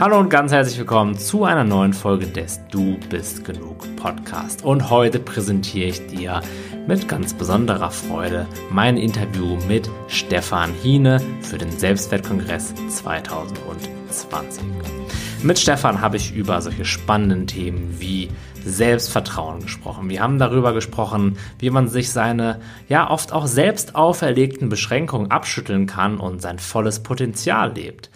Hallo und ganz herzlich willkommen zu einer neuen Folge des Du bist genug Podcast. Und heute präsentiere ich dir mit ganz besonderer Freude mein Interview mit Stefan Hiene für den Selbstwertkongress 2020. Mit Stefan habe ich über solche spannenden Themen wie Selbstvertrauen gesprochen. Wir haben darüber gesprochen, wie man sich seine ja oft auch selbst auferlegten Beschränkungen abschütteln kann und sein volles Potenzial lebt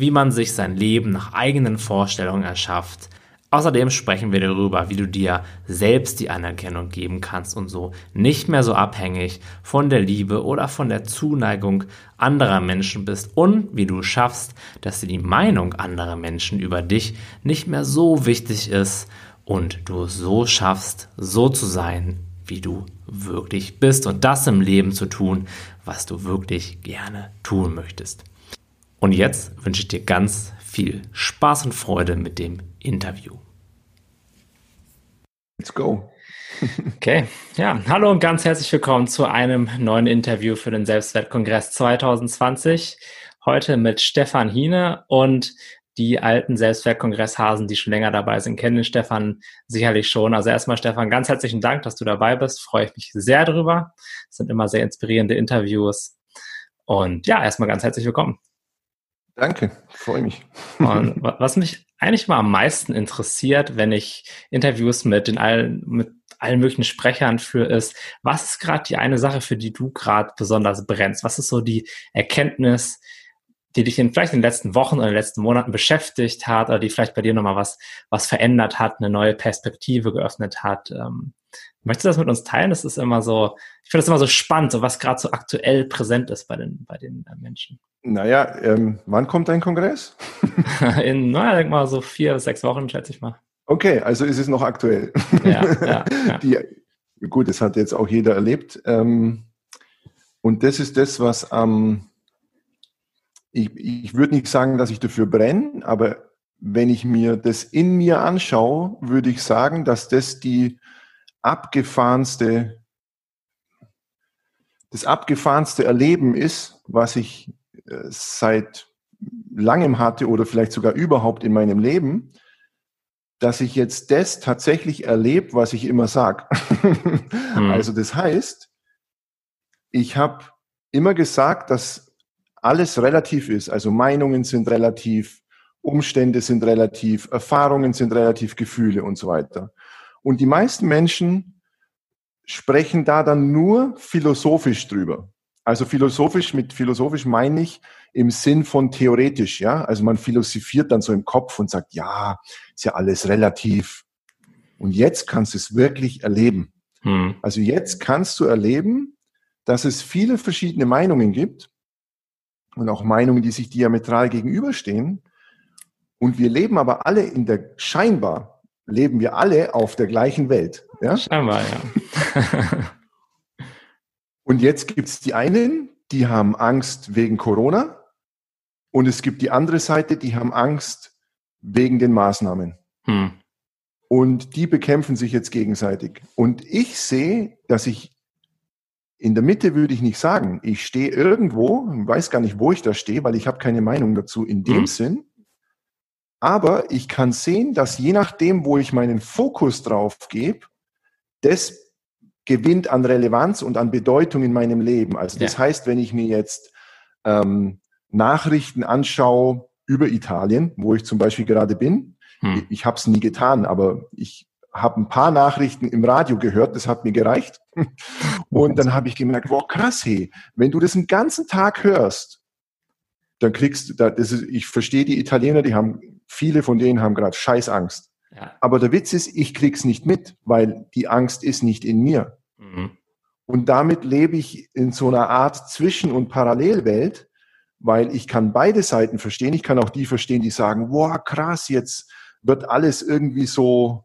wie man sich sein Leben nach eigenen Vorstellungen erschafft. Außerdem sprechen wir darüber, wie du dir selbst die Anerkennung geben kannst und so nicht mehr so abhängig von der Liebe oder von der Zuneigung anderer Menschen bist und wie du schaffst, dass dir die Meinung anderer Menschen über dich nicht mehr so wichtig ist und du so schaffst, so zu sein, wie du wirklich bist und das im Leben zu tun, was du wirklich gerne tun möchtest. Und jetzt wünsche ich dir ganz viel Spaß und Freude mit dem Interview. Let's go. okay, ja, hallo und ganz herzlich willkommen zu einem neuen Interview für den Selbstwertkongress 2020. Heute mit Stefan Hiene und die alten Selbstwertkongresshasen, die schon länger dabei sind, kennen Stefan sicherlich schon. Also erstmal Stefan, ganz herzlichen Dank, dass du dabei bist. Freue ich mich sehr drüber. Es sind immer sehr inspirierende Interviews. Und ja, erstmal ganz herzlich willkommen. Danke, freue mich. Und was mich eigentlich mal am meisten interessiert, wenn ich Interviews mit den allen, mit allen möglichen Sprechern führe, ist, was ist gerade die eine Sache, für die du gerade besonders brennst? Was ist so die Erkenntnis, die dich in, vielleicht in den letzten Wochen oder in den letzten Monaten beschäftigt hat oder die vielleicht bei dir nochmal was, was verändert hat, eine neue Perspektive geöffnet hat? Ähm, möchtest du das mit uns teilen? Das ist immer so, ich finde das immer so spannend, so was gerade so aktuell präsent ist bei den, bei den äh, Menschen. Naja, ähm, wann kommt dein Kongress? In, naja, denk mal so vier, sechs Wochen, schätze ich mal. Okay, also ist es noch aktuell. Ja, ja, ja. Die, gut, das hat jetzt auch jeder erlebt. Ähm, und das ist das, was ähm, ich, ich würde nicht sagen, dass ich dafür brenne, aber wenn ich mir das in mir anschaue, würde ich sagen, dass das die abgefahrenste, das abgefahrenste Erleben ist, was ich seit langem hatte oder vielleicht sogar überhaupt in meinem Leben, dass ich jetzt das tatsächlich erlebe, was ich immer sage. Mhm. Also das heißt, ich habe immer gesagt, dass alles relativ ist. Also Meinungen sind relativ, Umstände sind relativ, Erfahrungen sind relativ, Gefühle und so weiter. Und die meisten Menschen sprechen da dann nur philosophisch drüber. Also philosophisch, mit philosophisch meine ich im Sinn von theoretisch, ja. Also man philosophiert dann so im Kopf und sagt, ja, ist ja alles relativ. Und jetzt kannst du es wirklich erleben. Hm. Also jetzt kannst du erleben, dass es viele verschiedene Meinungen gibt und auch Meinungen, die sich diametral gegenüberstehen. Und wir leben aber alle in der, scheinbar leben wir alle auf der gleichen Welt. Ja? Scheinbar, ja. Und jetzt gibt es die einen, die haben Angst wegen Corona und es gibt die andere Seite, die haben Angst wegen den Maßnahmen. Hm. Und die bekämpfen sich jetzt gegenseitig. Und ich sehe, dass ich in der Mitte würde ich nicht sagen, ich stehe irgendwo, weiß gar nicht, wo ich da stehe, weil ich habe keine Meinung dazu in dem hm. Sinn. Aber ich kann sehen, dass je nachdem, wo ich meinen Fokus drauf gebe, das gewinnt an Relevanz und an Bedeutung in meinem Leben. Also das ja. heißt, wenn ich mir jetzt ähm, Nachrichten anschaue über Italien, wo ich zum Beispiel gerade bin, hm. ich, ich habe es nie getan, aber ich habe ein paar Nachrichten im Radio gehört, das hat mir gereicht. Und dann habe ich gemerkt, wow, krass, hey, wenn du das den ganzen Tag hörst, dann kriegst du, das ist, ich verstehe die Italiener, die haben, viele von denen haben gerade Scheißangst. Ja. Aber der Witz ist, ich krieg's nicht mit, weil die Angst ist nicht in mir. Und damit lebe ich in so einer Art Zwischen- und Parallelwelt, weil ich kann beide Seiten verstehen. Ich kann auch die verstehen, die sagen, wow, krass, jetzt wird alles irgendwie so,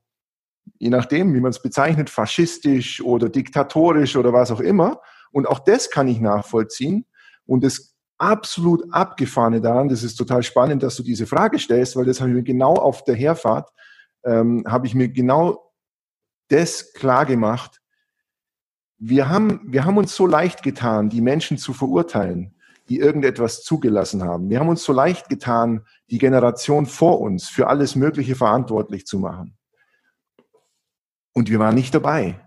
je nachdem, wie man es bezeichnet, faschistisch oder diktatorisch oder was auch immer. Und auch das kann ich nachvollziehen. Und das absolut abgefahrene daran, das ist total spannend, dass du diese Frage stellst, weil das habe ich mir genau auf der Herfahrt ähm, habe ich mir genau das klar gemacht. Wir haben, wir haben uns so leicht getan, die Menschen zu verurteilen. die irgendetwas zugelassen haben. Wir haben uns so leicht getan, die Generation vor uns für alles Mögliche verantwortlich zu machen. Und wir waren nicht dabei.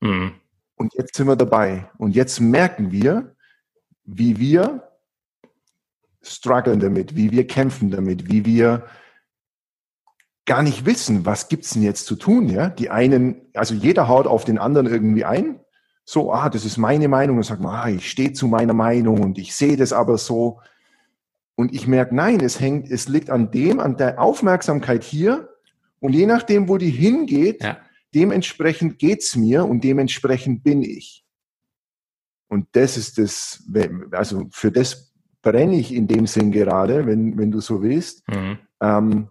Mhm. Und jetzt sind wir dabei. Und jetzt merken wir, wie wir strugglen damit, wie wir kämpfen damit, wie wir gar nicht wissen, was gibt's denn jetzt zu tun, ja? Die einen, also jeder haut auf den anderen irgendwie ein. So, ah, das ist meine Meinung und sagt man, ah, ich stehe zu meiner Meinung und ich sehe das aber so. Und ich merke, nein, es hängt, es liegt an dem, an der Aufmerksamkeit hier. Und je nachdem, wo die hingeht, ja. dementsprechend geht's mir und dementsprechend bin ich. Und das ist das, also für das brenne ich in dem Sinn gerade, wenn, wenn du so willst. Mhm. Ähm,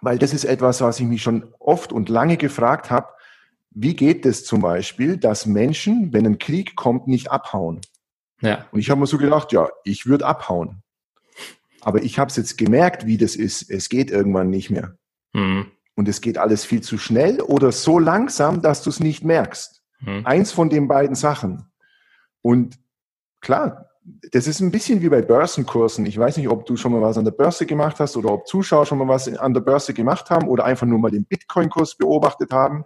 weil das ist etwas, was ich mich schon oft und lange gefragt habe. Wie geht es zum Beispiel, dass Menschen, wenn ein Krieg kommt, nicht abhauen? Ja. Und ich habe mir so gedacht, ja, ich würde abhauen. Aber ich habe es jetzt gemerkt, wie das ist. Es geht irgendwann nicht mehr. Mhm. Und es geht alles viel zu schnell oder so langsam, dass du es nicht merkst. Mhm. Eins von den beiden Sachen. Und klar, das ist ein bisschen wie bei Börsenkursen. Ich weiß nicht, ob du schon mal was an der Börse gemacht hast oder ob Zuschauer schon mal was an der Börse gemacht haben oder einfach nur mal den Bitcoin-Kurs beobachtet haben.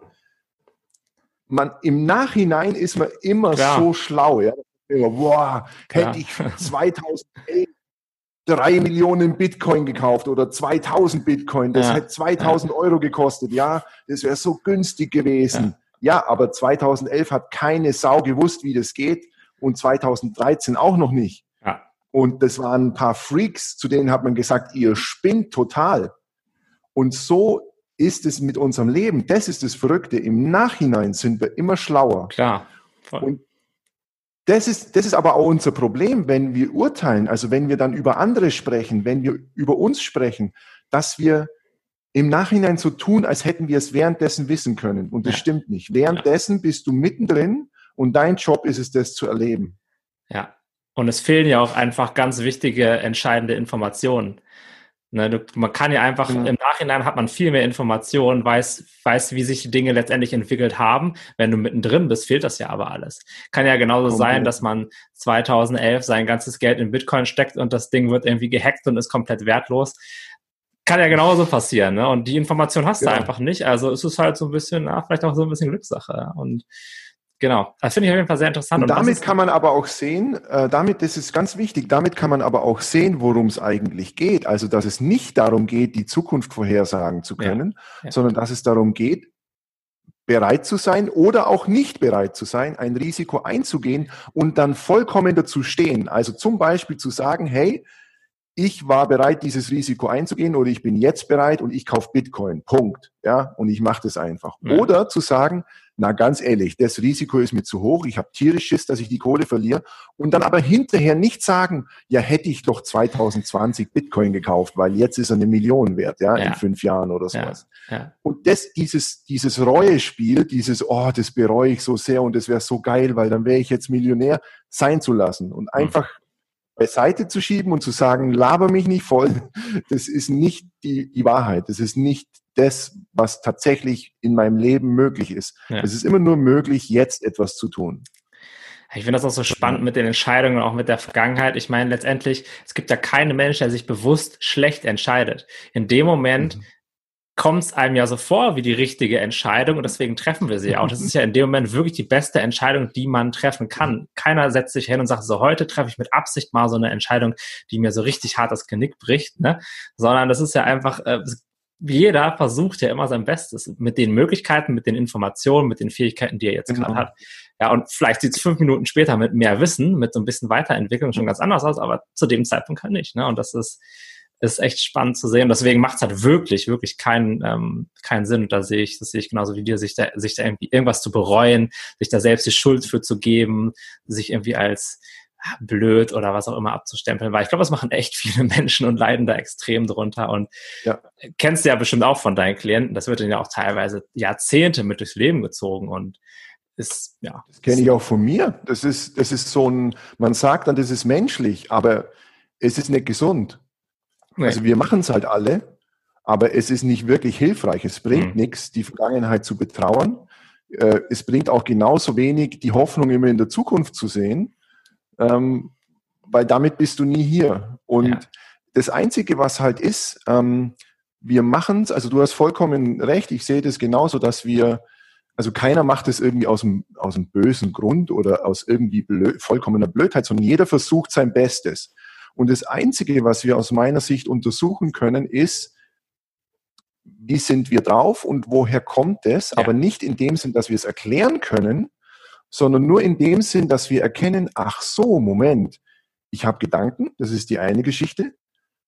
Man, Im Nachhinein ist man immer Klar. so schlau. Ja? Boah, hätte ich 2011 drei Millionen Bitcoin gekauft oder 2000 Bitcoin, das ja. hätte 2000 ja. Euro gekostet. Ja, das wäre so günstig gewesen. Ja. ja, aber 2011 hat keine Sau gewusst, wie das geht und 2013 auch noch nicht. Ja. Und das waren ein paar Freaks, zu denen hat man gesagt, ihr spinnt total. Und so ist es mit unserem Leben. Das ist das Verrückte. Im Nachhinein sind wir immer schlauer. Klar. Voll. Und das ist, das ist aber auch unser Problem, wenn wir urteilen, also wenn wir dann über andere sprechen, wenn wir über uns sprechen, dass wir im Nachhinein so tun, als hätten wir es währenddessen wissen können. Und das ja. stimmt nicht. Währenddessen bist du mittendrin und dein Job ist es, das zu erleben. Ja. Und es fehlen ja auch einfach ganz wichtige, entscheidende Informationen. Ne, du, man kann ja einfach, genau. im Nachhinein hat man viel mehr Informationen, weiß, weiß, wie sich die Dinge letztendlich entwickelt haben. Wenn du mittendrin bist, fehlt das ja aber alles. Kann ja genauso okay. sein, dass man 2011 sein ganzes Geld in Bitcoin steckt und das Ding wird irgendwie gehackt und ist komplett wertlos. Kann ja genauso passieren, ne? Und die Information hast ja. du einfach nicht. Also es ist halt so ein bisschen, na, vielleicht auch so ein bisschen Glückssache. Und Genau, das finde ich auf jeden Fall sehr interessant. Und, und damit kann man aber auch sehen, äh, damit, das ist ganz wichtig, damit kann man aber auch sehen, worum es eigentlich geht. Also, dass es nicht darum geht, die Zukunft vorhersagen zu können, ja, ja. sondern dass es darum geht, bereit zu sein oder auch nicht bereit zu sein, ein Risiko einzugehen und dann vollkommen dazu stehen. Also zum Beispiel zu sagen, hey, ich war bereit, dieses Risiko einzugehen oder ich bin jetzt bereit und ich kaufe Bitcoin. Punkt. Ja, und ich mache das einfach. Ja. Oder zu sagen, na ganz ehrlich, das Risiko ist mir zu hoch, ich habe tierisch Schiss, dass ich die Kohle verliere und dann aber hinterher nicht sagen, ja hätte ich doch 2020 Bitcoin gekauft, weil jetzt ist er eine Million wert, ja, ja. in fünf Jahren oder sowas. Ja. Ja. Und das, dieses, dieses Reuespiel, dieses, oh, das bereue ich so sehr und das wäre so geil, weil dann wäre ich jetzt Millionär, sein zu lassen und mhm. einfach beiseite zu schieben und zu sagen, laber mich nicht voll, das ist nicht die, die Wahrheit, das ist nicht das, was tatsächlich in meinem Leben möglich ist. Ja. Es ist immer nur möglich, jetzt etwas zu tun. Ich finde das auch so spannend mit den Entscheidungen, auch mit der Vergangenheit. Ich meine, letztendlich, es gibt ja keinen Mensch, der sich bewusst schlecht entscheidet. In dem Moment mhm. kommt es einem ja so vor wie die richtige Entscheidung und deswegen treffen wir sie auch. Das ist ja in dem Moment wirklich die beste Entscheidung, die man treffen kann. Keiner setzt sich hin und sagt, so heute treffe ich mit Absicht mal so eine Entscheidung, die mir so richtig hart das Genick bricht, ne? Sondern das ist ja einfach, äh, jeder versucht ja immer sein Bestes mit den Möglichkeiten, mit den Informationen, mit den Fähigkeiten, die er jetzt genau. gerade hat. Ja, und vielleicht sieht es fünf Minuten später mit mehr Wissen, mit so ein bisschen Weiterentwicklung schon ganz anders aus, aber zu dem Zeitpunkt halt nicht. Ne? Und das ist, ist echt spannend zu sehen. deswegen macht es halt wirklich, wirklich keinen, ähm, keinen Sinn. Und da sehe ich, das sehe ich genauso wie dir, sich da, sich da irgendwie irgendwas zu bereuen, sich da selbst die Schuld für zu geben, sich irgendwie als blöd oder was auch immer abzustempeln, weil ich glaube, das machen echt viele Menschen und leiden da extrem drunter. Und ja. kennst du ja bestimmt auch von deinen Klienten, das wird dann ja auch teilweise Jahrzehnte mit durchs Leben gezogen und ist, ja. Das kenne ich auch von mir. Das ist, das ist so ein, man sagt dann, das ist menschlich, aber es ist nicht gesund. Nee. Also wir machen es halt alle, aber es ist nicht wirklich hilfreich. Es bringt mhm. nichts, die Vergangenheit zu betrauern. Äh, es bringt auch genauso wenig, die Hoffnung immer in der Zukunft zu sehen. Ähm, weil damit bist du nie hier. Und ja. das Einzige, was halt ist, ähm, wir machen es, also du hast vollkommen recht, ich sehe das genauso, dass wir, also keiner macht es irgendwie aus dem, aus dem bösen Grund oder aus irgendwie blöd, vollkommener Blödheit, sondern jeder versucht sein Bestes. Und das Einzige, was wir aus meiner Sicht untersuchen können, ist, wie sind wir drauf und woher kommt es, ja. aber nicht in dem Sinn, dass wir es erklären können, sondern nur in dem Sinn, dass wir erkennen, ach so, Moment, ich habe Gedanken, das ist die eine Geschichte,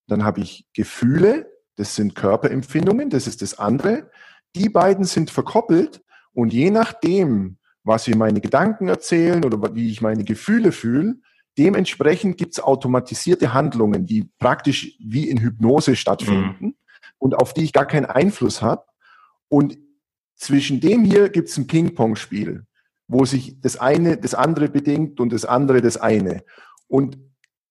dann habe ich Gefühle, das sind Körperempfindungen, das ist das andere. Die beiden sind verkoppelt und je nachdem, was wir meine Gedanken erzählen oder wie ich meine Gefühle fühle, dementsprechend gibt es automatisierte Handlungen, die praktisch wie in Hypnose stattfinden mhm. und auf die ich gar keinen Einfluss habe. Und zwischen dem hier gibt es ein Ping-Pong-Spiel, wo sich das eine das andere bedingt und das andere das eine. Und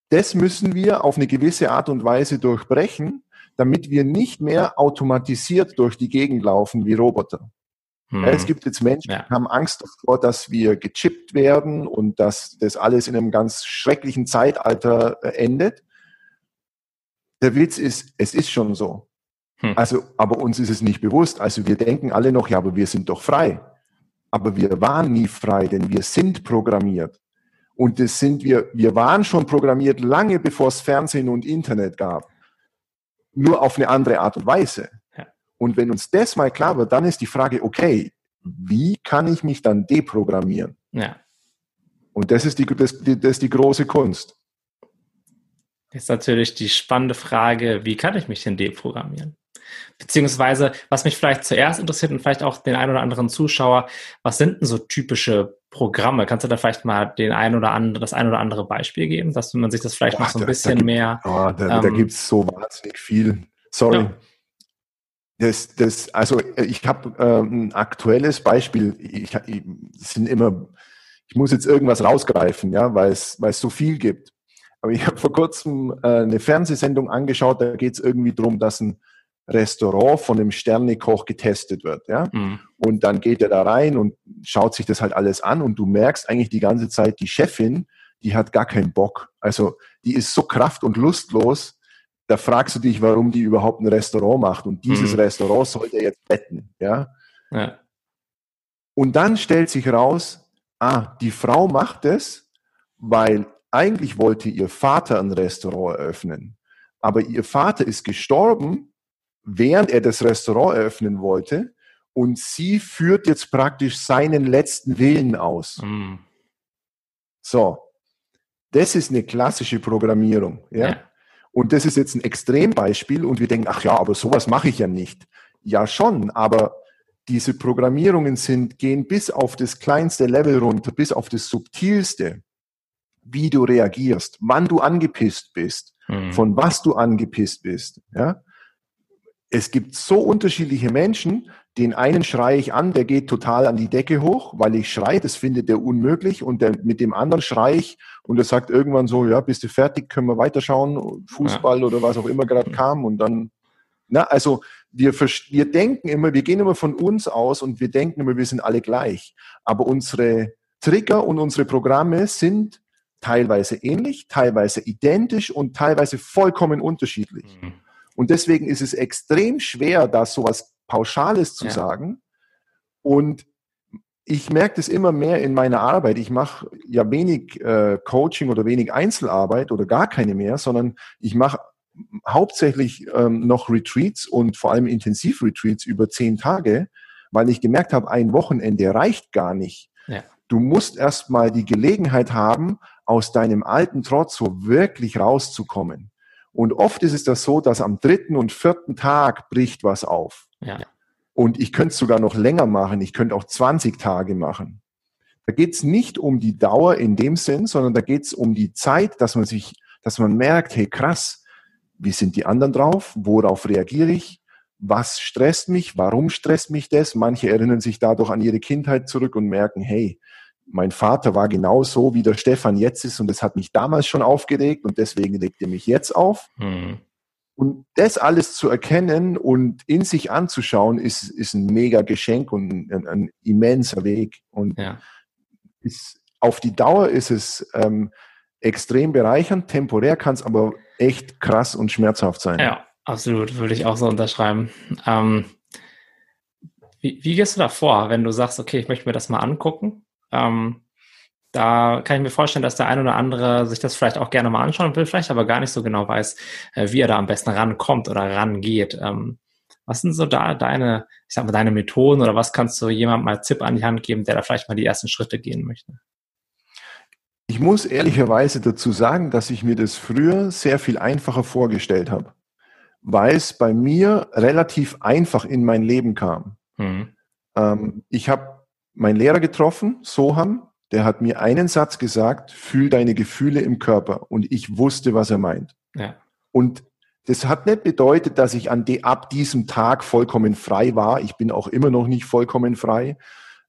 das müssen wir auf eine gewisse Art und Weise durchbrechen, damit wir nicht mehr automatisiert durch die Gegend laufen wie Roboter. Hm. Es gibt jetzt Menschen, ja. die haben Angst davor, dass wir gechippt werden und dass das alles in einem ganz schrecklichen Zeitalter äh, endet. Der Witz ist, es ist schon so. Hm. Also, aber uns ist es nicht bewusst. Also wir denken alle noch, ja, aber wir sind doch frei. Aber wir waren nie frei, denn wir sind programmiert. Und das sind wir, wir waren schon programmiert lange bevor es Fernsehen und Internet gab nur auf eine andere Art und Weise. Und wenn uns das mal klar wird, dann ist die Frage, okay, wie kann ich mich dann deprogrammieren? Ja. Und das ist die, das, das ist die große Kunst. Ist natürlich die spannende Frage, wie kann ich mich denn deprogrammieren? Beziehungsweise, was mich vielleicht zuerst interessiert und vielleicht auch den einen oder anderen Zuschauer, was sind denn so typische Programme? Kannst du da vielleicht mal den ein oder andere, das ein oder andere Beispiel geben, dass man sich das vielleicht Boah, noch so ein da, bisschen da mehr. Oh, da, ähm, da gibt es so wahnsinnig viel. Sorry. Ja. Das, das, also ich habe äh, ein aktuelles Beispiel. Ich, ich, sind immer, ich muss jetzt irgendwas rausgreifen, ja, weil es, weil es so viel gibt. Aber ich habe vor kurzem äh, eine Fernsehsendung angeschaut, da geht es irgendwie darum, dass ein Restaurant von einem Sternekoch getestet wird, ja. Mhm. Und dann geht er da rein und schaut sich das halt alles an und du merkst eigentlich die ganze Zeit, die Chefin, die hat gar keinen Bock. Also die ist so kraft- und lustlos, da fragst du dich, warum die überhaupt ein Restaurant macht. Und dieses mhm. Restaurant sollte jetzt betten, ja? ja. Und dann stellt sich raus, ah, die Frau macht es, weil eigentlich wollte ihr Vater ein Restaurant eröffnen. Aber ihr Vater ist gestorben während er das Restaurant eröffnen wollte. Und sie führt jetzt praktisch seinen letzten Willen aus. Mm. So, das ist eine klassische Programmierung. Ja? ja? Und das ist jetzt ein Extrembeispiel und wir denken, ach ja, aber sowas mache ich ja nicht. Ja schon, aber diese Programmierungen sind, gehen bis auf das kleinste Level runter, bis auf das subtilste, wie du reagierst, wann du angepisst bist, mhm. von was du angepisst bist. Ja? Es gibt so unterschiedliche Menschen, den einen schreie ich an, der geht total an die Decke hoch, weil ich schreie, das findet er unmöglich. Und der, mit dem anderen schreie ich und er sagt irgendwann so, ja, bist du fertig, können wir weiterschauen, Fußball ja. oder was auch immer gerade kam. Und dann, na, also wir, wir denken immer, wir gehen immer von uns aus und wir denken immer, wir sind alle gleich. Aber unsere Trigger und unsere Programme sind teilweise ähnlich, teilweise identisch und teilweise vollkommen unterschiedlich. Mhm. Und deswegen ist es extrem schwer, da so was Pauschales zu ja. sagen. Und ich merke das immer mehr in meiner Arbeit. Ich mache ja wenig äh, Coaching oder wenig Einzelarbeit oder gar keine mehr, sondern ich mache hauptsächlich ähm, noch Retreats und vor allem Intensivretreats über zehn Tage, weil ich gemerkt habe, ein Wochenende reicht gar nicht. Ja. Du musst erstmal die Gelegenheit haben, aus deinem alten Trotz so wirklich rauszukommen. Und oft ist es das so, dass am dritten und vierten Tag bricht was auf. Ja. Und ich könnte es sogar noch länger machen. Ich könnte auch 20 Tage machen. Da geht es nicht um die Dauer in dem Sinn, sondern da geht es um die Zeit, dass man sich, dass man merkt, hey krass, wie sind die anderen drauf? Worauf reagiere ich? Was stresst mich? Warum stresst mich das? Manche erinnern sich dadurch an ihre Kindheit zurück und merken, hey, mein Vater war genau so, wie der Stefan jetzt ist und das hat mich damals schon aufgeregt und deswegen regt er mich jetzt auf. Mhm. Und das alles zu erkennen und in sich anzuschauen, ist, ist ein mega Geschenk und ein, ein immenser Weg. Und ja. ist, auf die Dauer ist es, ähm, extrem bereichernd, temporär kann es aber echt krass und schmerzhaft sein. Ja, absolut, würde ich auch so unterschreiben. Ähm, wie, wie, gehst du da vor, wenn du sagst, okay, ich möchte mir das mal angucken? Ähm, da kann ich mir vorstellen, dass der ein oder andere sich das vielleicht auch gerne mal anschauen will, vielleicht aber gar nicht so genau weiß, äh, wie er da am besten rankommt oder rangeht. Ähm, was sind so da deine, ich sag mal, deine Methoden oder was kannst du jemandem mal Tipp an die Hand geben, der da vielleicht mal die ersten Schritte gehen möchte? Ich muss ehrlicherweise dazu sagen, dass ich mir das früher sehr viel einfacher vorgestellt habe, weil es bei mir relativ einfach in mein Leben kam. Mhm. Ähm, ich habe meinen Lehrer getroffen, Soham, der hat mir einen Satz gesagt, fühl deine Gefühle im Körper. Und ich wusste, was er meint. Ja. Und das hat nicht bedeutet, dass ich an de, ab diesem Tag vollkommen frei war. Ich bin auch immer noch nicht vollkommen frei.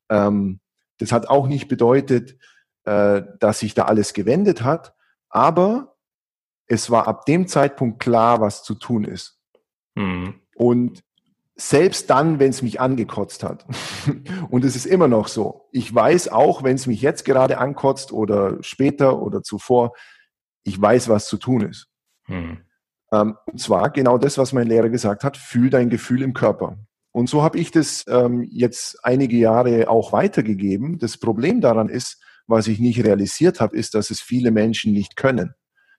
Ähm, das hat auch nicht bedeutet, äh, dass sich da alles gewendet hat. Aber es war ab dem Zeitpunkt klar, was zu tun ist. Mhm. Und selbst dann, wenn es mich angekotzt hat. Und es ist immer noch so. Ich weiß auch, wenn es mich jetzt gerade ankotzt oder später oder zuvor, ich weiß, was zu tun ist. Hm. Ähm, und zwar genau das, was mein Lehrer gesagt hat, fühl dein Gefühl im Körper. Und so habe ich das ähm, jetzt einige Jahre auch weitergegeben. Das Problem daran ist, was ich nicht realisiert habe, ist, dass es viele Menschen nicht können.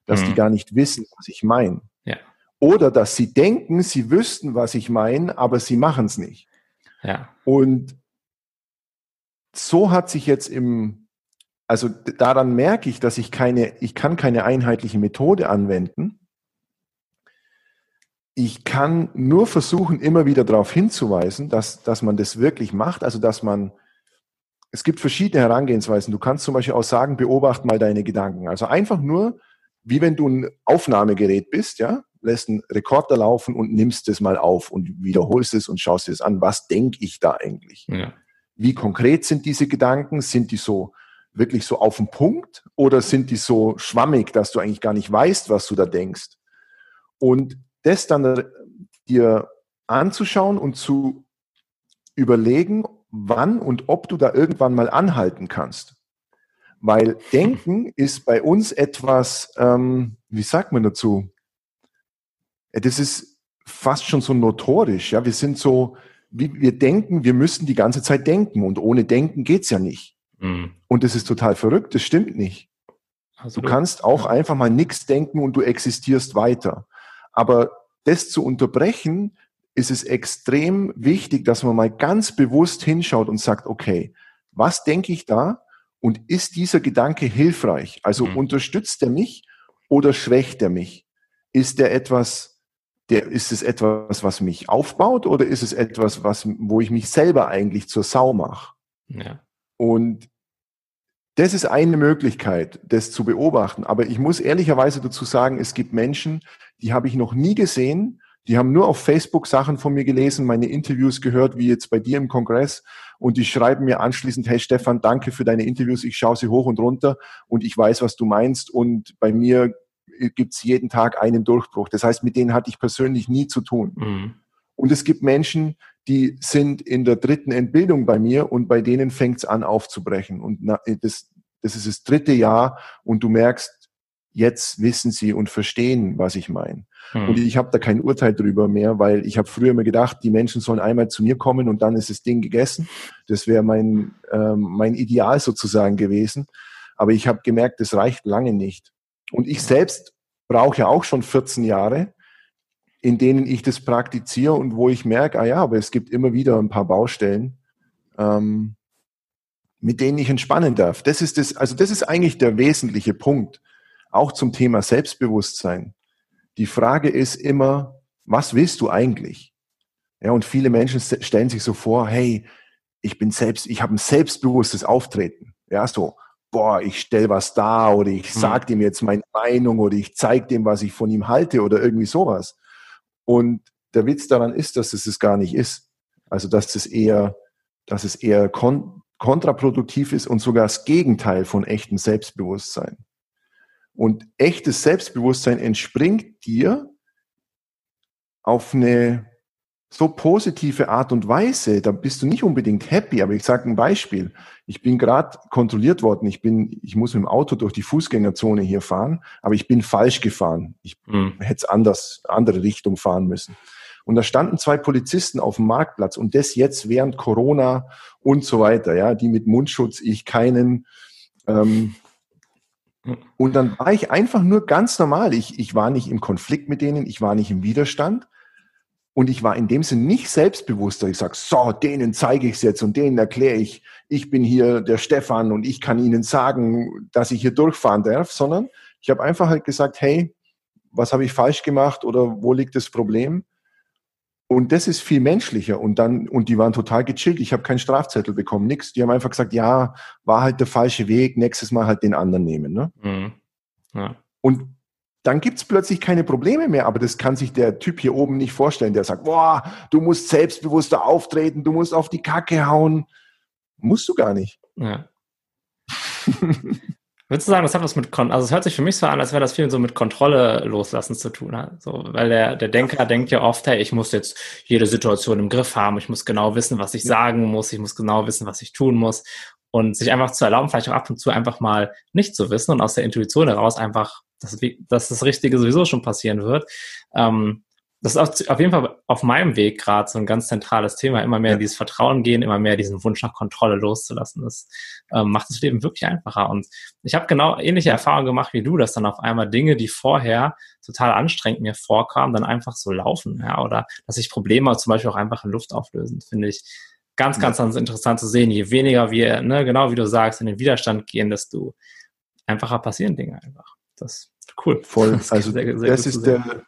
Dass hm. die gar nicht wissen, was ich meine. Ja. Oder dass sie denken, sie wüssten, was ich meine, aber sie machen es nicht. Ja. Und so hat sich jetzt im, also daran merke ich, dass ich keine, ich kann keine einheitliche Methode anwenden. Ich kann nur versuchen, immer wieder darauf hinzuweisen, dass, dass man das wirklich macht, also dass man, es gibt verschiedene Herangehensweisen. Du kannst zum Beispiel auch sagen, beobachte mal deine Gedanken. Also einfach nur, wie wenn du ein Aufnahmegerät bist, ja, lässt einen Rekorder laufen und nimmst es mal auf und wiederholst es und schaust dir es an. Was denke ich da eigentlich? Ja. Wie konkret sind diese Gedanken? Sind die so wirklich so auf den Punkt oder sind die so schwammig, dass du eigentlich gar nicht weißt, was du da denkst? Und das dann dir anzuschauen und zu überlegen, wann und ob du da irgendwann mal anhalten kannst. Weil Denken ist bei uns etwas, ähm, wie sagt man dazu? Das ist fast schon so notorisch. Ja, wir sind so, wir denken, wir müssen die ganze Zeit denken und ohne Denken geht's ja nicht. Mhm. Und das ist total verrückt, das stimmt nicht. Also du kannst auch ja. einfach mal nichts denken und du existierst weiter. Aber das zu unterbrechen, ist es extrem wichtig, dass man mal ganz bewusst hinschaut und sagt, okay, was denke ich da? Und ist dieser Gedanke hilfreich? Also mhm. unterstützt er mich oder schwächt er mich? Ist der etwas der, ist es etwas, was mich aufbaut oder ist es etwas, was, wo ich mich selber eigentlich zur Sau mache? Ja. Und das ist eine Möglichkeit, das zu beobachten. Aber ich muss ehrlicherweise dazu sagen, es gibt Menschen, die habe ich noch nie gesehen. Die haben nur auf Facebook Sachen von mir gelesen, meine Interviews gehört, wie jetzt bei dir im Kongress. Und die schreiben mir anschließend, hey Stefan, danke für deine Interviews. Ich schaue sie hoch und runter und ich weiß, was du meinst. Und bei mir gibt es jeden Tag einen Durchbruch. Das heißt, mit denen hatte ich persönlich nie zu tun. Mhm. Und es gibt Menschen, die sind in der dritten Entbildung bei mir und bei denen fängt es an aufzubrechen. Und das, das ist das dritte Jahr und du merkst, jetzt wissen sie und verstehen, was ich meine. Mhm. Und ich habe da kein Urteil drüber mehr, weil ich habe früher immer gedacht, die Menschen sollen einmal zu mir kommen und dann ist das Ding gegessen. Das wäre mein, ähm, mein Ideal sozusagen gewesen. Aber ich habe gemerkt, das reicht lange nicht. Und ich selbst brauche ja auch schon 14 Jahre, in denen ich das praktiziere und wo ich merke, ah ja, aber es gibt immer wieder ein paar Baustellen, ähm, mit denen ich entspannen darf. Das ist das, also das ist eigentlich der wesentliche Punkt, auch zum Thema Selbstbewusstsein. Die Frage ist immer, was willst du eigentlich? Ja, und viele Menschen stellen sich so vor, hey, ich bin selbst, ich habe ein selbstbewusstes Auftreten. Ja, so, boah, ich stell was da oder ich hm. sag dem jetzt meine Meinung oder ich zeig dem, was ich von ihm halte oder irgendwie sowas. Und der Witz daran ist, dass es es gar nicht ist. Also, dass es eher, dass es eher kon kontraproduktiv ist und sogar das Gegenteil von echtem Selbstbewusstsein. Und echtes Selbstbewusstsein entspringt dir auf eine so positive Art und Weise, da bist du nicht unbedingt happy. Aber ich sage ein Beispiel. Ich bin gerade kontrolliert worden. Ich bin, ich muss mit dem Auto durch die Fußgängerzone hier fahren, aber ich bin falsch gefahren. Ich mhm. hätte es anders, andere Richtung fahren müssen. Und da standen zwei Polizisten auf dem Marktplatz und das jetzt während Corona und so weiter, ja, die mit Mundschutz, ich keinen. Ähm, und dann war ich einfach nur ganz normal. Ich, ich war nicht im Konflikt mit denen, ich war nicht im Widerstand. Und ich war in dem Sinn nicht selbstbewusster. Ich sage, so, denen zeige ich es jetzt und denen erkläre ich, ich bin hier der Stefan und ich kann ihnen sagen, dass ich hier durchfahren darf, sondern ich habe einfach halt gesagt, hey, was habe ich falsch gemacht oder wo liegt das Problem? Und das ist viel menschlicher. Und dann, und die waren total gechillt. Ich habe keinen Strafzettel bekommen, nix. Die haben einfach gesagt, ja, war halt der falsche Weg, nächstes Mal halt den anderen nehmen. Ne? Mhm. Ja. Und dann gibt's plötzlich keine Probleme mehr, aber das kann sich der Typ hier oben nicht vorstellen, der sagt, boah, du musst selbstbewusster auftreten, du musst auf die Kacke hauen. Musst du gar nicht. Ja. Würdest du sagen, das hat was mit Kon also es hört sich für mich so an, als wäre das viel so mit Kontrolle loslassen zu tun. So, weil der, der Denker denkt ja oft, hey, ich muss jetzt jede Situation im Griff haben, ich muss genau wissen, was ich sagen muss, ich muss genau wissen, was ich tun muss. Und sich einfach zu erlauben, vielleicht auch ab und zu einfach mal nicht zu wissen und aus der Intuition heraus einfach, dass, dass das Richtige sowieso schon passieren wird. Ähm, das ist auf jeden Fall auf meinem Weg gerade so ein ganz zentrales Thema, immer mehr ja. dieses Vertrauen gehen, immer mehr diesen Wunsch nach Kontrolle loszulassen. Das ähm, macht das Leben wirklich einfacher. Und ich habe genau ähnliche Erfahrungen gemacht wie du, dass dann auf einmal Dinge, die vorher total anstrengend mir vorkamen, dann einfach so laufen. Ja, oder dass sich Probleme zum Beispiel auch einfach in Luft auflösen, finde ich ganz, ganz, ganz interessant zu sehen. Je weniger wir, ne, genau wie du sagst, in den Widerstand gehen, desto einfacher passieren Dinge einfach. Das cool. Voll. Das also sehr, sehr das ist der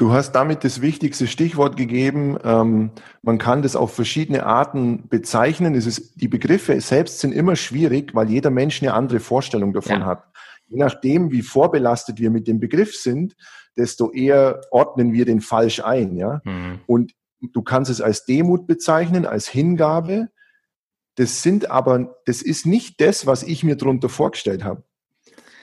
Du hast damit das wichtigste Stichwort gegeben. Ähm, man kann das auf verschiedene Arten bezeichnen. Es ist, die Begriffe selbst sind immer schwierig, weil jeder Mensch eine andere Vorstellung davon ja. hat. Je nachdem, wie vorbelastet wir mit dem Begriff sind, desto eher ordnen wir den falsch ein. Ja? Mhm. Und du kannst es als Demut bezeichnen, als Hingabe. Das sind aber, das ist nicht das, was ich mir darunter vorgestellt habe.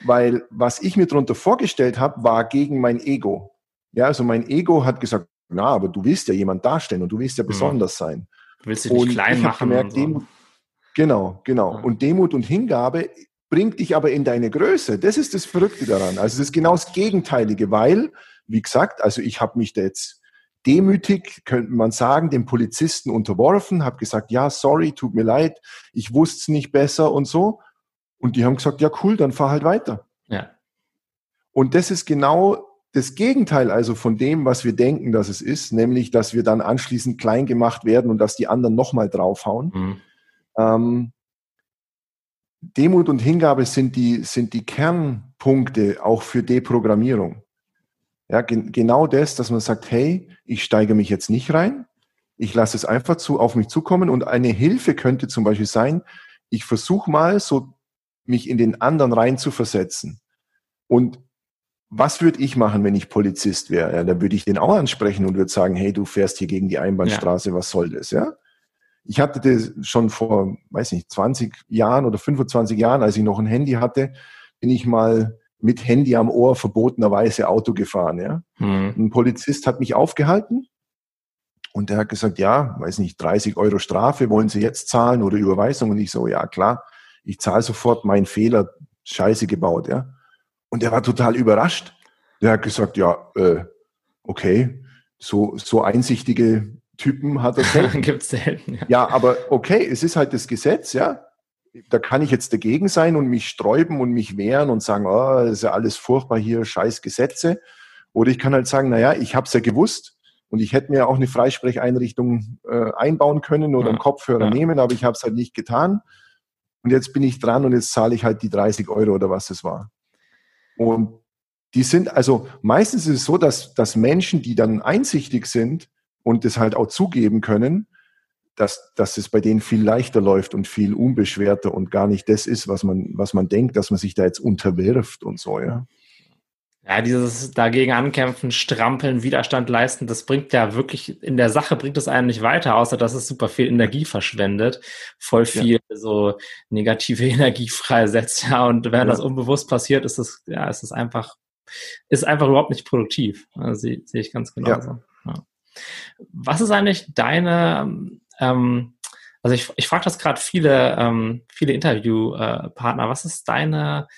Weil was ich mir darunter vorgestellt habe, war gegen mein Ego. Ja, also mein Ego hat gesagt, na, aber du willst ja jemand darstellen und du willst ja mhm. besonders sein. Du willst dich nicht klein machen. Gemerkt, so. Demut, genau, genau. Ja. Und Demut und Hingabe bringt dich aber in deine Größe. Das ist das Verrückte daran. Also das ist genau das Gegenteilige, weil, wie gesagt, also ich habe mich da jetzt demütig, könnte man sagen, dem Polizisten unterworfen, habe gesagt, ja, sorry, tut mir leid, ich wusste es nicht besser und so. Und die haben gesagt, ja, cool, dann fahr halt weiter. Ja. Und das ist genau das Gegenteil also von dem, was wir denken, dass es ist, nämlich, dass wir dann anschließend klein gemacht werden und dass die anderen nochmal draufhauen. Mhm. Ähm, Demut und Hingabe sind die, sind die Kernpunkte auch für Deprogrammierung. Ja, gen genau das, dass man sagt, hey, ich steige mich jetzt nicht rein, ich lasse es einfach zu, auf mich zukommen und eine Hilfe könnte zum Beispiel sein, ich versuche mal so, mich in den anderen rein zu versetzen. Und was würde ich machen, wenn ich Polizist wäre? Ja, da würde ich den auch ansprechen und würde sagen, hey, du fährst hier gegen die Einbahnstraße, ja. was soll das? Ja? Ich hatte das schon vor, weiß nicht, 20 Jahren oder 25 Jahren, als ich noch ein Handy hatte, bin ich mal mit Handy am Ohr verbotenerweise Auto gefahren. Ja? Mhm. Ein Polizist hat mich aufgehalten und der hat gesagt, ja, weiß nicht, 30 Euro Strafe, wollen Sie jetzt zahlen oder Überweisung? Und ich so, ja klar, ich zahle sofort, mein Fehler, scheiße gebaut. Ja? Und er war total überrascht. Der hat gesagt, ja, äh, okay, so, so einsichtige Typen hat er selten. Gibt's selten. Ja. ja, aber okay, es ist halt das Gesetz, ja. Da kann ich jetzt dagegen sein und mich sträuben und mich wehren und sagen, oh, das ist ja alles furchtbar hier, scheiß Gesetze. Oder ich kann halt sagen, naja, ich habe es ja gewusst und ich hätte mir auch eine Freisprecheinrichtung äh, einbauen können oder ja. einen Kopfhörer ja. nehmen, aber ich habe es halt nicht getan. Und jetzt bin ich dran und jetzt zahle ich halt die 30 Euro oder was es war. Und die sind, also meistens ist es so, dass, dass Menschen, die dann einsichtig sind und das halt auch zugeben können, dass, dass es bei denen viel leichter läuft und viel unbeschwerter und gar nicht das ist, was man, was man denkt, dass man sich da jetzt unterwirft und so, ja. Ja, dieses dagegen ankämpfen, strampeln, Widerstand leisten, das bringt ja wirklich, in der Sache bringt es einen nicht weiter, außer dass es super viel Energie verschwendet, voll viel ja. so negative Energie freisetzt, ja, und wenn ja. das unbewusst passiert, ist es, ja, ist es einfach, ist einfach überhaupt nicht produktiv. Also, sehe seh ich ganz genauso. Ja. Was ist eigentlich deine, ähm, also ich, ich frage das gerade viele, ähm, viele Interviewpartner, äh, was ist deine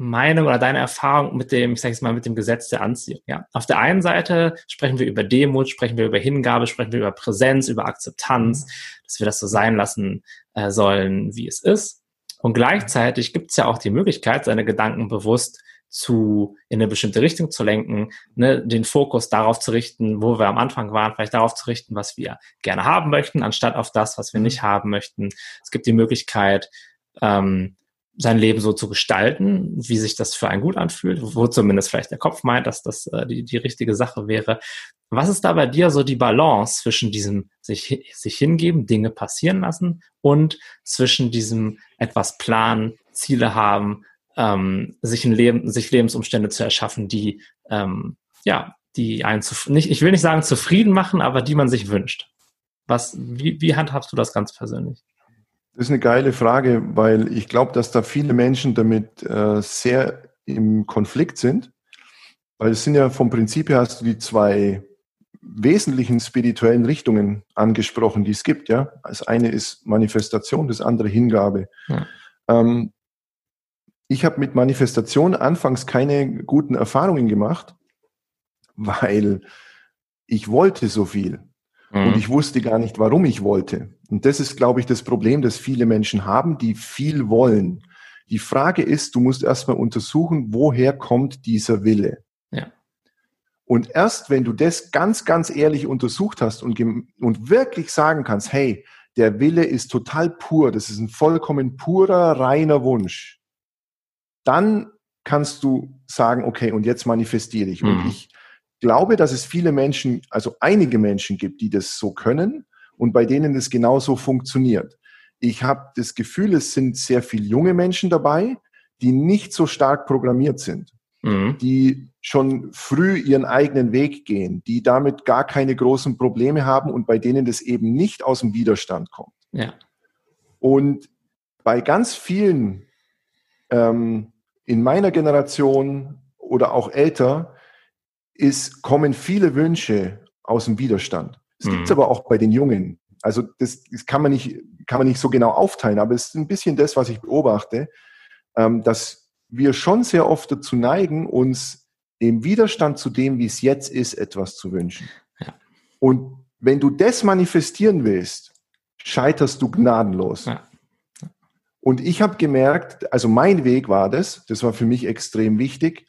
Meinung oder deine Erfahrung mit dem, ich sage jetzt mal, mit dem Gesetz der Anziehung? Ja, auf der einen Seite sprechen wir über Demut, sprechen wir über Hingabe, sprechen wir über Präsenz, über Akzeptanz, dass wir das so sein lassen äh, sollen, wie es ist. Und gleichzeitig gibt es ja auch die Möglichkeit, seine Gedanken bewusst zu in eine bestimmte Richtung zu lenken, ne, den Fokus darauf zu richten, wo wir am Anfang waren, vielleicht darauf zu richten, was wir gerne haben möchten, anstatt auf das, was wir mhm. nicht haben möchten. Es gibt die Möglichkeit, ähm, sein Leben so zu gestalten, wie sich das für einen gut anfühlt, wo zumindest vielleicht der Kopf meint, dass das äh, die, die richtige Sache wäre. Was ist da bei dir so die Balance zwischen diesem sich, sich hingeben, Dinge passieren lassen und zwischen diesem etwas planen, Ziele haben, ähm, sich ein Leben, sich Lebensumstände zu erschaffen, die ja, die einen zu, nicht, ich will nicht sagen zufrieden machen, aber die man sich wünscht. Was, wie, wie handhabst du das ganz persönlich? Das ist eine geile Frage, weil ich glaube, dass da viele Menschen damit äh, sehr im Konflikt sind. Weil es sind ja vom Prinzip her hast du die zwei wesentlichen spirituellen Richtungen angesprochen, die es gibt. Ja, das eine ist Manifestation, das andere Hingabe. Ja. Ähm, ich habe mit Manifestation anfangs keine guten Erfahrungen gemacht, weil ich wollte so viel. Mhm. Und ich wusste gar nicht, warum ich wollte. Und das ist, glaube ich, das Problem, das viele Menschen haben, die viel wollen. Die Frage ist, du musst erstmal untersuchen, woher kommt dieser Wille. Ja. Und erst wenn du das ganz, ganz ehrlich untersucht hast und, und wirklich sagen kannst, hey, der Wille ist total pur, das ist ein vollkommen purer, reiner Wunsch, dann kannst du sagen, okay, und jetzt manifestiere ich. Mhm. Und ich glaube, dass es viele Menschen, also einige Menschen gibt, die das so können und bei denen es genauso funktioniert. Ich habe das Gefühl, es sind sehr viele junge Menschen dabei, die nicht so stark programmiert sind, mhm. die schon früh ihren eigenen Weg gehen, die damit gar keine großen Probleme haben und bei denen das eben nicht aus dem Widerstand kommt. Ja. Und bei ganz vielen ähm, in meiner Generation oder auch älter, ist, kommen viele Wünsche aus dem Widerstand. Es mhm. gibt aber auch bei den Jungen. Also das, das, kann, man nicht, kann man nicht so genau aufteilen, aber es ist ein bisschen das, was ich beobachte, ähm, dass wir schon sehr oft dazu neigen, uns im Widerstand zu dem, wie es jetzt ist, etwas zu wünschen. Ja. Und wenn du das manifestieren willst, scheiterst du gnadenlos. Ja. Und ich habe gemerkt, also mein Weg war das, das war für mich extrem wichtig,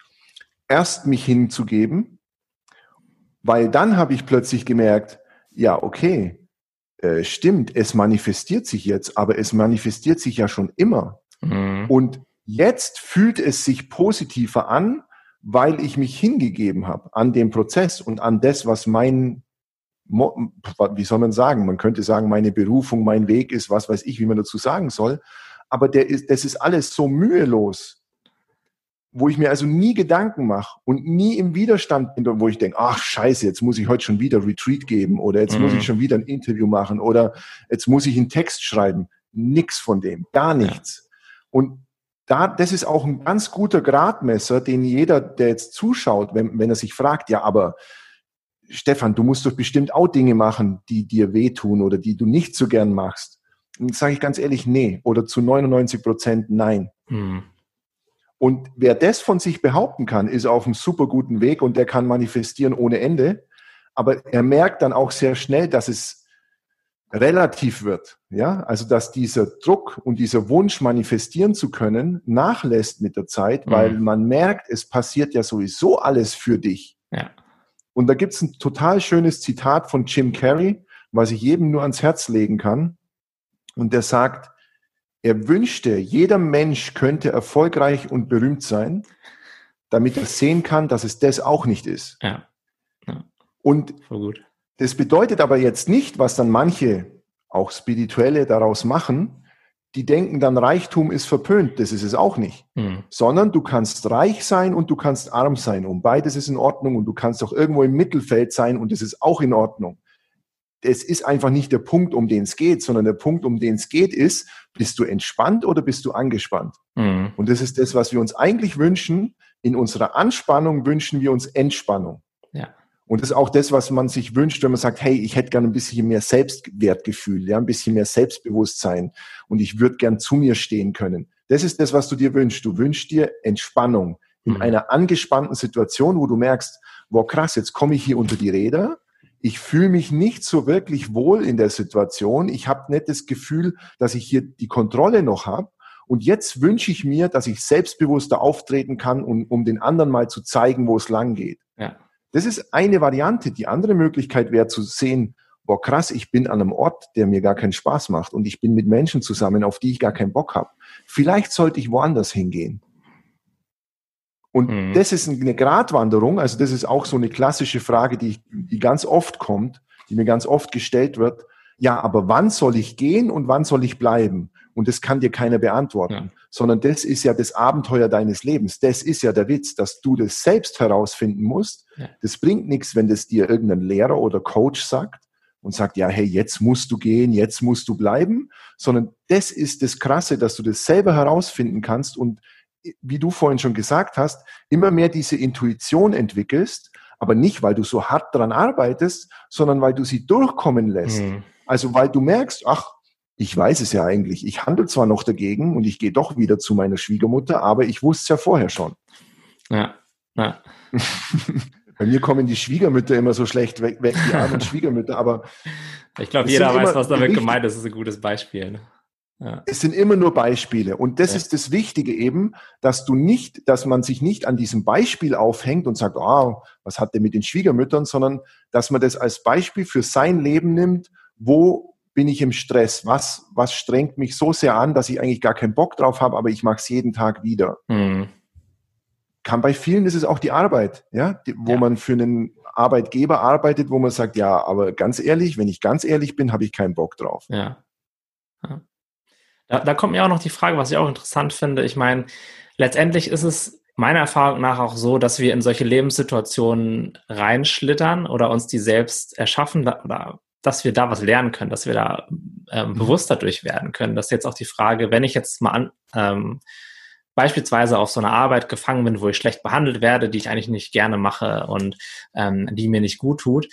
erst mich hinzugeben, weil dann habe ich plötzlich gemerkt, ja, okay, äh, stimmt, es manifestiert sich jetzt, aber es manifestiert sich ja schon immer. Mhm. Und jetzt fühlt es sich positiver an, weil ich mich hingegeben habe an den Prozess und an das, was mein, wie soll man sagen, man könnte sagen, meine Berufung, mein Weg ist, was weiß ich, wie man dazu sagen soll. Aber der ist, das ist alles so mühelos wo ich mir also nie Gedanken mache und nie im Widerstand bin, wo ich denke, ach scheiße, jetzt muss ich heute schon wieder Retreat geben oder jetzt mhm. muss ich mhm. schon wieder ein Interview machen oder jetzt muss ich einen Text schreiben. Nix von dem, gar nichts. Ja. Und da, das ist auch ein ganz guter Gradmesser, den jeder, der jetzt zuschaut, wenn, wenn er sich fragt, ja, aber Stefan, du musst doch bestimmt auch Dinge machen, die dir wehtun oder die du nicht so gern machst. Und sage ich ganz ehrlich, nee. Oder zu 99 Prozent nein. Mhm. Und wer das von sich behaupten kann, ist auf einem super guten Weg und der kann manifestieren ohne Ende. Aber er merkt dann auch sehr schnell, dass es relativ wird. Ja, also dass dieser Druck und dieser Wunsch manifestieren zu können nachlässt mit der Zeit, mhm. weil man merkt, es passiert ja sowieso alles für dich. Ja. Und da gibt's ein total schönes Zitat von Jim Carrey, was ich jedem nur ans Herz legen kann. Und der sagt, er wünschte, jeder Mensch könnte erfolgreich und berühmt sein, damit er sehen kann, dass es das auch nicht ist. Ja. ja. Und das bedeutet aber jetzt nicht, was dann manche, auch Spirituelle, daraus machen, die denken dann, Reichtum ist verpönt. Das ist es auch nicht. Mhm. Sondern du kannst reich sein und du kannst arm sein. Und beides ist in Ordnung. Und du kannst auch irgendwo im Mittelfeld sein und das ist auch in Ordnung es ist einfach nicht der Punkt, um den es geht, sondern der Punkt, um den es geht, ist, bist du entspannt oder bist du angespannt? Mhm. Und das ist das, was wir uns eigentlich wünschen. In unserer Anspannung wünschen wir uns Entspannung. Ja. Und das ist auch das, was man sich wünscht, wenn man sagt, hey, ich hätte gerne ein bisschen mehr Selbstwertgefühl, ja, ein bisschen mehr Selbstbewusstsein und ich würde gern zu mir stehen können. Das ist das, was du dir wünschst. Du wünschst dir Entspannung in mhm. einer angespannten Situation, wo du merkst, wow, krass, jetzt komme ich hier unter die Räder. Ich fühle mich nicht so wirklich wohl in der Situation. Ich habe nicht das Gefühl, dass ich hier die Kontrolle noch habe. Und jetzt wünsche ich mir, dass ich selbstbewusster auftreten kann, um, um den anderen mal zu zeigen, wo es lang geht. Ja. Das ist eine Variante. Die andere Möglichkeit wäre zu sehen, boah krass, ich bin an einem Ort, der mir gar keinen Spaß macht und ich bin mit Menschen zusammen, auf die ich gar keinen Bock habe. Vielleicht sollte ich woanders hingehen. Und mhm. das ist eine Gratwanderung, also das ist auch so eine klassische Frage, die, die ganz oft kommt, die mir ganz oft gestellt wird. Ja, aber wann soll ich gehen und wann soll ich bleiben? Und das kann dir keiner beantworten, ja. sondern das ist ja das Abenteuer deines Lebens. Das ist ja der Witz, dass du das selbst herausfinden musst. Ja. Das bringt nichts, wenn das dir irgendein Lehrer oder Coach sagt und sagt, ja, hey, jetzt musst du gehen, jetzt musst du bleiben, sondern das ist das Krasse, dass du das selber herausfinden kannst und wie du vorhin schon gesagt hast, immer mehr diese Intuition entwickelst, aber nicht, weil du so hart dran arbeitest, sondern weil du sie durchkommen lässt. Mhm. Also weil du merkst, ach, ich weiß es ja eigentlich. Ich handle zwar noch dagegen und ich gehe doch wieder zu meiner Schwiegermutter, aber ich wusste es ja vorher schon. Ja, ja. Bei mir kommen die Schwiegermütter immer so schlecht weg, weg die armen Schwiegermütter, aber. Ich glaube, jeder weiß, was damit gemeint ist. Das ist ein gutes Beispiel. Ne? Ja. Es sind immer nur Beispiele. Und das ja. ist das Wichtige eben, dass du nicht, dass man sich nicht an diesem Beispiel aufhängt und sagt, oh, was hat der mit den Schwiegermüttern, sondern dass man das als Beispiel für sein Leben nimmt, wo bin ich im Stress? Was, was strengt mich so sehr an, dass ich eigentlich gar keinen Bock drauf habe, aber ich mache es jeden Tag wieder? Mhm. Kann bei vielen ist es auch die Arbeit, ja, die, wo ja. man für einen Arbeitgeber arbeitet, wo man sagt, ja, aber ganz ehrlich, wenn ich ganz ehrlich bin, habe ich keinen Bock drauf. Ja. Da, da kommt mir auch noch die Frage, was ich auch interessant finde. Ich meine, letztendlich ist es meiner Erfahrung nach auch so, dass wir in solche Lebenssituationen reinschlittern oder uns die selbst erschaffen oder dass wir da was lernen können, dass wir da ähm, mhm. bewusster durch werden können. Das ist jetzt auch die Frage, wenn ich jetzt mal an, ähm, beispielsweise auf so einer Arbeit gefangen bin, wo ich schlecht behandelt werde, die ich eigentlich nicht gerne mache und ähm, die mir nicht gut tut,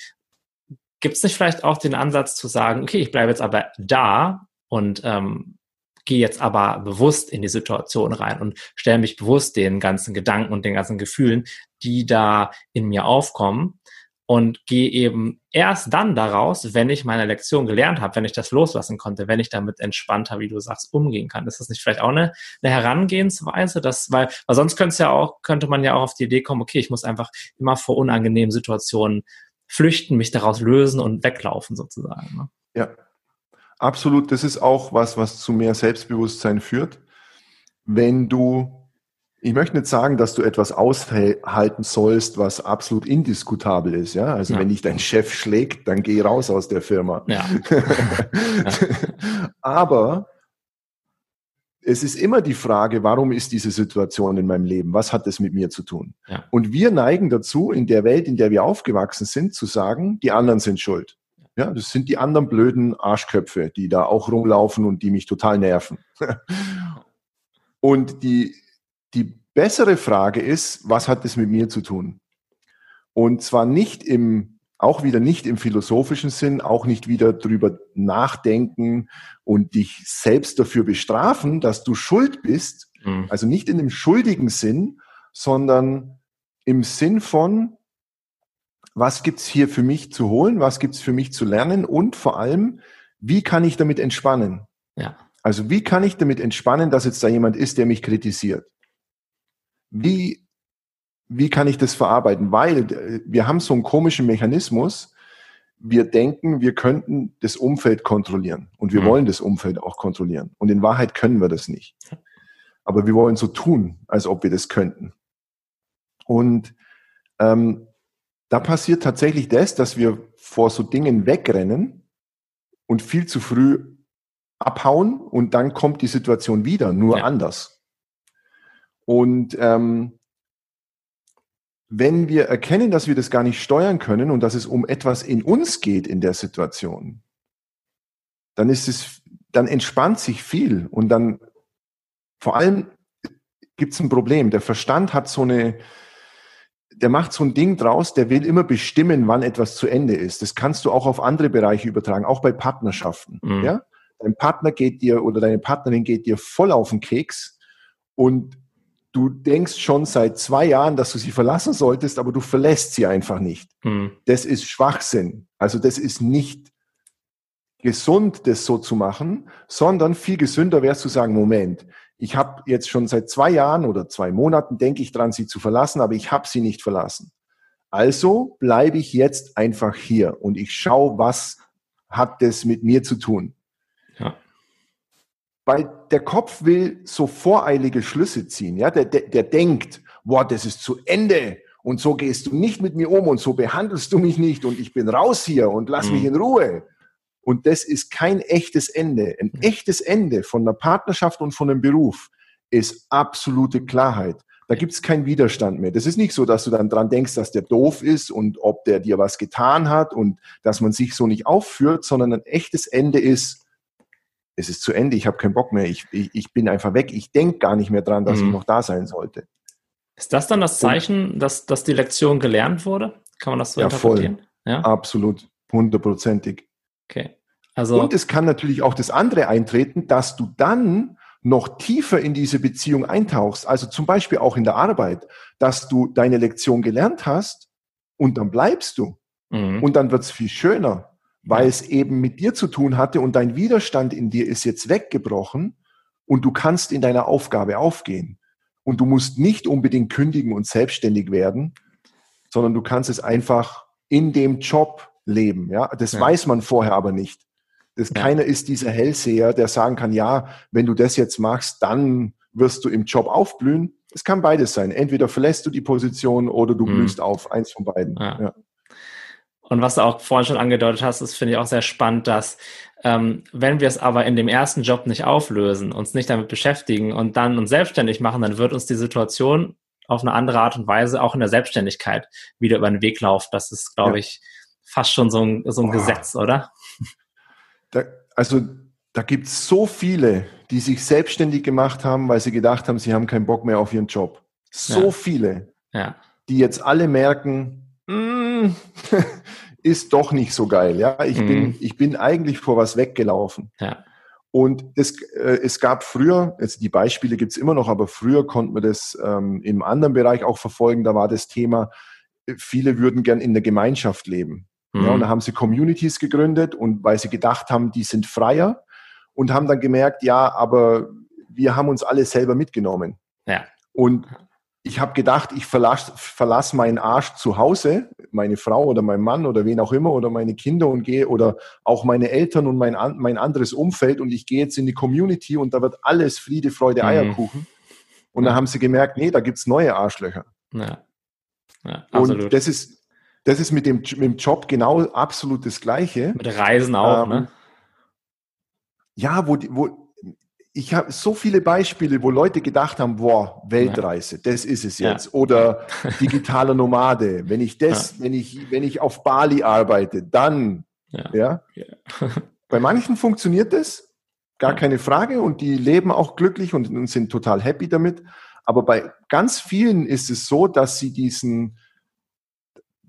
gibt es nicht vielleicht auch den Ansatz zu sagen, okay, ich bleibe jetzt aber da und ähm, gehe jetzt aber bewusst in die Situation rein und stelle mich bewusst den ganzen Gedanken und den ganzen Gefühlen, die da in mir aufkommen und gehe eben erst dann daraus, wenn ich meine Lektion gelernt habe, wenn ich das loslassen konnte, wenn ich damit entspannter, wie du sagst, umgehen kann. Ist das nicht vielleicht auch eine, eine Herangehensweise, dass, weil, weil sonst könnte ja auch, könnte man ja auch auf die Idee kommen, okay, ich muss einfach immer vor unangenehmen Situationen flüchten, mich daraus lösen und weglaufen sozusagen. Ne? Ja, absolut. Das ist auch was, was zu mehr Selbstbewusstsein führt. Wenn du ich möchte nicht sagen, dass du etwas aushalten sollst, was absolut indiskutabel ist. Ja, also ja. wenn dich dein Chef schlägt, dann geh raus aus der Firma. Ja. ja. Aber es ist immer die Frage, warum ist diese Situation in meinem Leben? Was hat das mit mir zu tun? Ja. Und wir neigen dazu, in der Welt, in der wir aufgewachsen sind, zu sagen, die anderen sind schuld. Ja, das sind die anderen blöden Arschköpfe, die da auch rumlaufen und die mich total nerven. und die die bessere Frage ist, was hat das mit mir zu tun? Und zwar nicht im, auch wieder nicht im philosophischen Sinn, auch nicht wieder drüber nachdenken und dich selbst dafür bestrafen, dass du schuld bist. Mhm. Also nicht in dem schuldigen Sinn, sondern im Sinn von, was gibt's hier für mich zu holen, was gibt's für mich zu lernen und vor allem, wie kann ich damit entspannen? Ja. Also wie kann ich damit entspannen, dass jetzt da jemand ist, der mich kritisiert? wie, wie kann ich das verarbeiten? Weil äh, wir haben so einen komischen Mechanismus. Wir denken, wir könnten das Umfeld kontrollieren und wir mhm. wollen das Umfeld auch kontrollieren. Und in Wahrheit können wir das nicht. Aber wir wollen so tun, als ob wir das könnten. Und ähm, da passiert tatsächlich das, dass wir vor so Dingen wegrennen und viel zu früh abhauen und dann kommt die Situation wieder, nur ja. anders. Und ähm, wenn wir erkennen, dass wir das gar nicht steuern können und dass es um etwas in uns geht in der Situation, dann ist es, dann entspannt sich viel und dann vor allem gibt es ein Problem. Der Verstand hat so eine, der macht so ein Ding draus, der will immer bestimmen, wann etwas zu Ende ist. Das kannst du auch auf andere Bereiche übertragen, auch bei Partnerschaften. Mhm. Ja? Dein Partner geht dir oder deine Partnerin geht dir voll auf den Keks und du denkst schon seit zwei Jahren, dass du sie verlassen solltest, aber du verlässt sie einfach nicht. Mhm. Das ist Schwachsinn. Also das ist nicht gesund, das so zu machen, sondern viel gesünder wäre es zu sagen, Moment, ich habe jetzt schon seit zwei Jahren oder zwei Monaten, denke ich dran, sie zu verlassen, aber ich habe sie nicht verlassen. Also bleibe ich jetzt einfach hier und ich schaue, was hat das mit mir zu tun. Ja. Weil der Kopf will so voreilige Schlüsse ziehen. Ja? Der, der, der denkt, boah, das ist zu Ende und so gehst du nicht mit mir um und so behandelst du mich nicht und ich bin raus hier und lass mhm. mich in Ruhe. Und das ist kein echtes Ende. Ein echtes Ende von einer Partnerschaft und von einem Beruf ist absolute Klarheit. Da gibt es keinen Widerstand mehr. Das ist nicht so, dass du dann dran denkst, dass der doof ist und ob der dir was getan hat und dass man sich so nicht aufführt, sondern ein echtes Ende ist, es ist zu Ende, ich habe keinen Bock mehr, ich, ich, ich, bin einfach weg, ich denke gar nicht mehr dran, dass mhm. ich noch da sein sollte. Ist das dann das Zeichen, dass, dass die Lektion gelernt wurde? Kann man das so ja, interpretieren? Voll. Ja, absolut, hundertprozentig. Okay. Also und es kann natürlich auch das andere eintreten, dass du dann noch tiefer in diese Beziehung eintauchst, also zum Beispiel auch in der Arbeit, dass du deine Lektion gelernt hast und dann bleibst du. Mhm. Und dann wird es viel schöner, weil ja. es eben mit dir zu tun hatte und dein Widerstand in dir ist jetzt weggebrochen und du kannst in deiner Aufgabe aufgehen. Und du musst nicht unbedingt kündigen und selbstständig werden, sondern du kannst es einfach in dem Job leben. Ja, das ja. weiß man vorher aber nicht. Das, ja. Keiner ist dieser Hellseher, der sagen kann, ja, wenn du das jetzt machst, dann wirst du im Job aufblühen. Es kann beides sein. Entweder verlässt du die Position oder du mhm. blühst auf. Eins von beiden. Ja. Ja. Und was du auch vorhin schon angedeutet hast, das finde ich auch sehr spannend, dass ähm, wenn wir es aber in dem ersten Job nicht auflösen, uns nicht damit beschäftigen und dann uns selbstständig machen, dann wird uns die Situation auf eine andere Art und Weise auch in der Selbstständigkeit wieder über den Weg laufen. Das ist, glaube ja. ich, fast schon so ein, so ein Gesetz, oder? Da, also da gibt es so viele, die sich selbstständig gemacht haben, weil sie gedacht haben, sie haben keinen Bock mehr auf ihren Job. So ja. viele, ja. die jetzt alle merken, mm, ist doch nicht so geil. Ja, ich, mhm. bin, ich bin eigentlich vor was weggelaufen. Ja. Und es, äh, es gab früher, also die Beispiele gibt es immer noch, aber früher konnte man das ähm, im anderen Bereich auch verfolgen. Da war das Thema, äh, viele würden gern in der Gemeinschaft leben. Mhm. Ja, und da haben sie Communities gegründet und weil sie gedacht haben, die sind freier und haben dann gemerkt, ja, aber wir haben uns alle selber mitgenommen. Ja. Und ich habe gedacht, ich verlasse verlass meinen Arsch zu Hause, meine Frau oder mein Mann oder wen auch immer oder meine Kinder und gehe oder auch meine Eltern und mein, mein anderes Umfeld und ich gehe jetzt in die Community und da wird alles Friede, Freude, mhm. Eierkuchen. Und dann haben sie gemerkt, nee, da gibt es neue Arschlöcher. Ja. Ja, und das ist, das ist mit dem, mit dem Job genau absolut das Gleiche. Mit Reisen auch, ähm, ne? Ja, wo, wo ich habe so viele Beispiele, wo Leute gedacht haben, boah, Weltreise, ja. das ist es jetzt. Ja. Oder digitaler Nomade. Wenn ich das, ja. wenn ich, wenn ich auf Bali arbeite, dann, ja. Bei manchen funktioniert das, gar keine Frage, und die leben auch glücklich und, und sind total happy damit. Aber bei ganz vielen ist es so, dass sie diesen,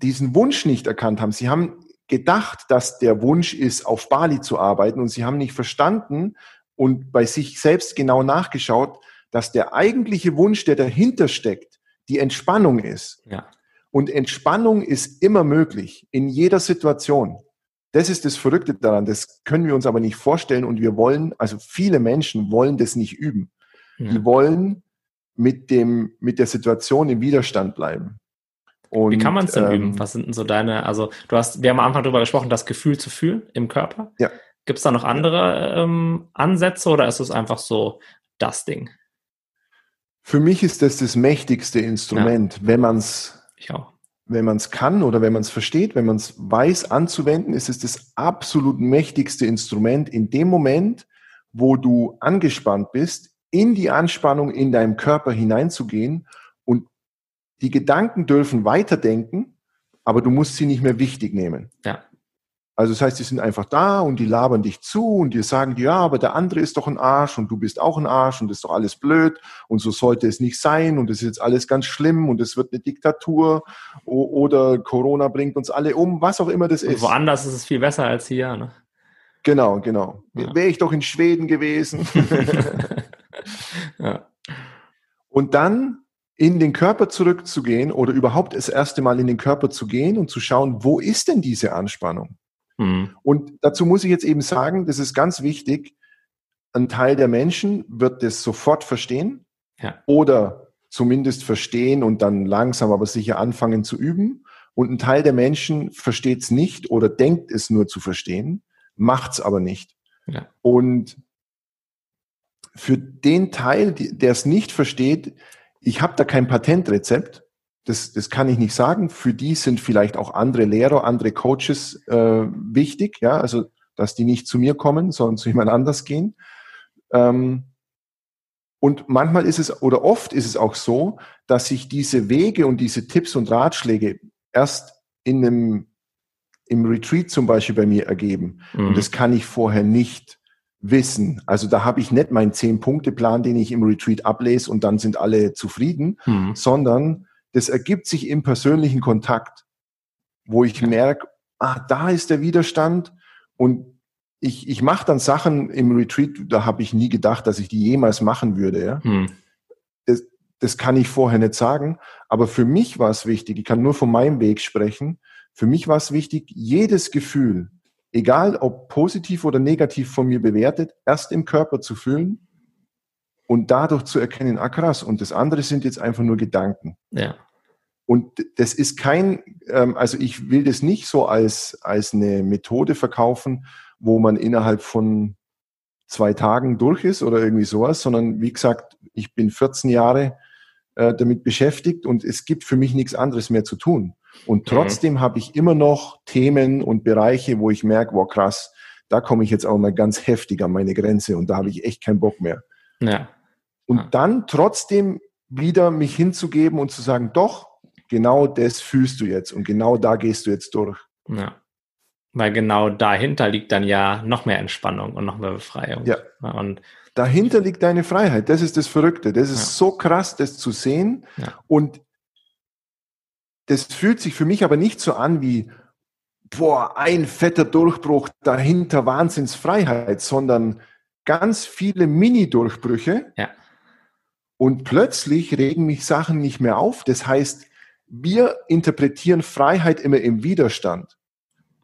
diesen Wunsch nicht erkannt haben. Sie haben gedacht, dass der Wunsch ist, auf Bali zu arbeiten und sie haben nicht verstanden und bei sich selbst genau nachgeschaut, dass der eigentliche Wunsch, der dahinter steckt, die Entspannung ist. Ja. Und Entspannung ist immer möglich, in jeder Situation. Das ist das Verrückte daran. Das können wir uns aber nicht vorstellen und wir wollen, also viele Menschen wollen das nicht üben. Ja. Die wollen mit dem, mit der Situation im Widerstand bleiben. Und, Wie kann man es denn ähm, üben? Was sind denn so deine, also du hast, wir haben am Anfang darüber gesprochen, das Gefühl zu fühlen im Körper. Ja. Gibt es da noch andere ähm, Ansätze oder ist es einfach so das Ding? Für mich ist das das mächtigste Instrument, ja. wenn man es wenn man es kann oder wenn man es versteht, wenn man es weiß anzuwenden, ist es das absolut mächtigste Instrument in dem Moment, wo du angespannt bist, in die Anspannung in deinem Körper hineinzugehen die Gedanken dürfen weiterdenken, aber du musst sie nicht mehr wichtig nehmen. Ja. Also das heißt, die sind einfach da und die labern dich zu und die sagen dir, ja, aber der andere ist doch ein Arsch und du bist auch ein Arsch und das ist doch alles blöd und so sollte es nicht sein und das ist jetzt alles ganz schlimm und es wird eine Diktatur oder Corona bringt uns alle um, was auch immer das ist. Und woanders ist es viel besser als hier, ne? Genau, genau. Ja. Wäre ich doch in Schweden gewesen. ja. Und dann in den Körper zurückzugehen oder überhaupt das erste Mal in den Körper zu gehen und zu schauen, wo ist denn diese Anspannung? Mhm. Und dazu muss ich jetzt eben sagen, das ist ganz wichtig, ein Teil der Menschen wird das sofort verstehen ja. oder zumindest verstehen und dann langsam aber sicher anfangen zu üben. Und ein Teil der Menschen versteht es nicht oder denkt es nur zu verstehen, macht es aber nicht. Ja. Und für den Teil, der es nicht versteht, ich habe da kein Patentrezept, das, das kann ich nicht sagen. Für die sind vielleicht auch andere Lehrer, andere Coaches äh, wichtig, ja, also dass die nicht zu mir kommen, sondern zu jemand anders gehen. Ähm, und manchmal ist es oder oft ist es auch so, dass sich diese Wege und diese Tipps und Ratschläge erst in einem im Retreat zum Beispiel bei mir ergeben. Mhm. Und das kann ich vorher nicht wissen. Also da habe ich nicht meinen Zehn-Punkte-Plan, den ich im Retreat ablese und dann sind alle zufrieden, mhm. sondern das ergibt sich im persönlichen Kontakt, wo ich merke, ah, da ist der Widerstand und ich, ich mache dann Sachen im Retreat, da habe ich nie gedacht, dass ich die jemals machen würde. Ja? Hm. Das, das kann ich vorher nicht sagen, aber für mich war es wichtig, ich kann nur von meinem Weg sprechen, für mich war es wichtig, jedes Gefühl, egal ob positiv oder negativ von mir bewertet, erst im Körper zu fühlen und dadurch zu erkennen, ah krass, und das andere sind jetzt einfach nur Gedanken. Ja. Und das ist kein, ähm, also ich will das nicht so als, als eine Methode verkaufen, wo man innerhalb von zwei Tagen durch ist oder irgendwie sowas, sondern wie gesagt, ich bin 14 Jahre äh, damit beschäftigt und es gibt für mich nichts anderes mehr zu tun. Und mhm. trotzdem mhm. habe ich immer noch Themen und Bereiche, wo ich merke, wow krass, da komme ich jetzt auch mal ganz heftig an meine Grenze und da habe ich echt keinen Bock mehr. Ja und dann trotzdem wieder mich hinzugeben und zu sagen, doch, genau das fühlst du jetzt und genau da gehst du jetzt durch. Ja. Weil genau dahinter liegt dann ja noch mehr Entspannung und noch mehr Befreiung. Ja. Und dahinter liegt deine Freiheit. Das ist das Verrückte. Das ist ja. so krass, das zu sehen. Ja. Und das fühlt sich für mich aber nicht so an wie, boah, ein fetter Durchbruch, dahinter Wahnsinnsfreiheit, sondern ganz viele Mini-Durchbrüche, ja. Und plötzlich regen mich Sachen nicht mehr auf. Das heißt, wir interpretieren Freiheit immer im Widerstand.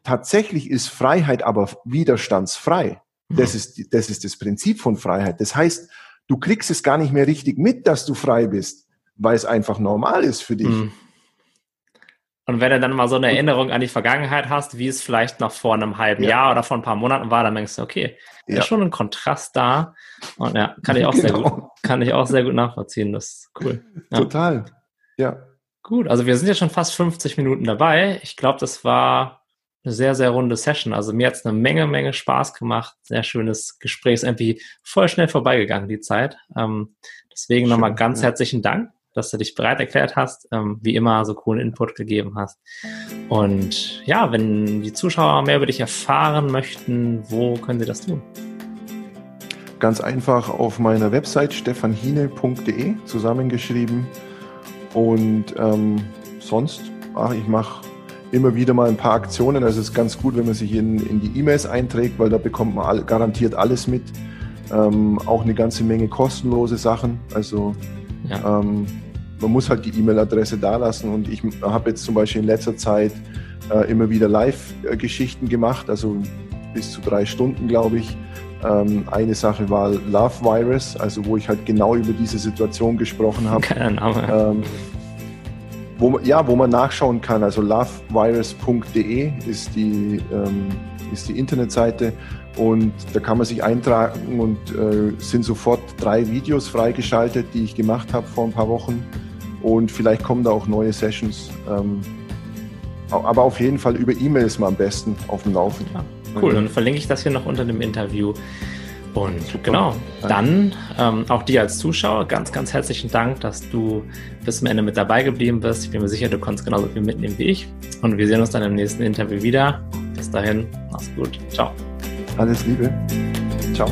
Tatsächlich ist Freiheit aber widerstandsfrei. Das mhm. ist, das ist das Prinzip von Freiheit. Das heißt, du kriegst es gar nicht mehr richtig mit, dass du frei bist, weil es einfach normal ist für dich. Mhm. Und wenn du dann mal so eine Erinnerung an die Vergangenheit hast, wie es vielleicht noch vor einem halben ja. Jahr oder vor ein paar Monaten war, dann denkst du, okay, ja. ist schon ein Kontrast da. Und ja, kann ich auch genau. sehr gut, kann ich auch sehr gut nachvollziehen. Das ist cool. Ja. Total. Ja. Gut, also wir sind jetzt schon fast 50 Minuten dabei. Ich glaube, das war eine sehr, sehr runde Session. Also mir hat es eine Menge, Menge Spaß gemacht. Sehr schönes Gespräch. Ist irgendwie voll schnell vorbeigegangen, die Zeit. Ähm, deswegen nochmal ganz ja. herzlichen Dank dass du dich bereit erklärt hast, ähm, wie immer so coolen Input gegeben hast. Und ja, wenn die Zuschauer mehr über dich erfahren möchten, wo können sie das tun? Ganz einfach auf meiner Website stefanhine.de zusammengeschrieben. Und ähm, sonst, ach, ich mache immer wieder mal ein paar Aktionen. Also es ist ganz gut, wenn man sich in, in die E-Mails einträgt, weil da bekommt man all, garantiert alles mit. Ähm, auch eine ganze Menge kostenlose Sachen. Also ja. ähm, man muss halt die E-Mail-Adresse da lassen. Und ich habe jetzt zum Beispiel in letzter Zeit äh, immer wieder Live-Geschichten gemacht, also bis zu drei Stunden, glaube ich. Ähm, eine Sache war Love Virus, also wo ich halt genau über diese Situation gesprochen habe. Kein Name. Ähm, wo man, ja, wo man nachschauen kann. Also lovevirus.de ist die, ähm, ist die Internetseite und da kann man sich eintragen und äh, sind sofort drei Videos freigeschaltet, die ich gemacht habe vor ein paar Wochen. Und vielleicht kommen da auch neue Sessions. Ähm, aber auf jeden Fall über E-Mail ist man am besten auf dem Laufen. Ja, cool, dann verlinke ich das hier noch unter dem Interview. Und Super. genau, dann ähm, auch dir als Zuschauer ganz, ganz herzlichen Dank, dass du bis zum Ende mit dabei geblieben bist. Ich bin mir sicher, du konntest genauso viel mitnehmen wie ich. Und wir sehen uns dann im nächsten Interview wieder. Bis Bis dahin, mach's gut. Ciao. Alles Liebe. Ciao.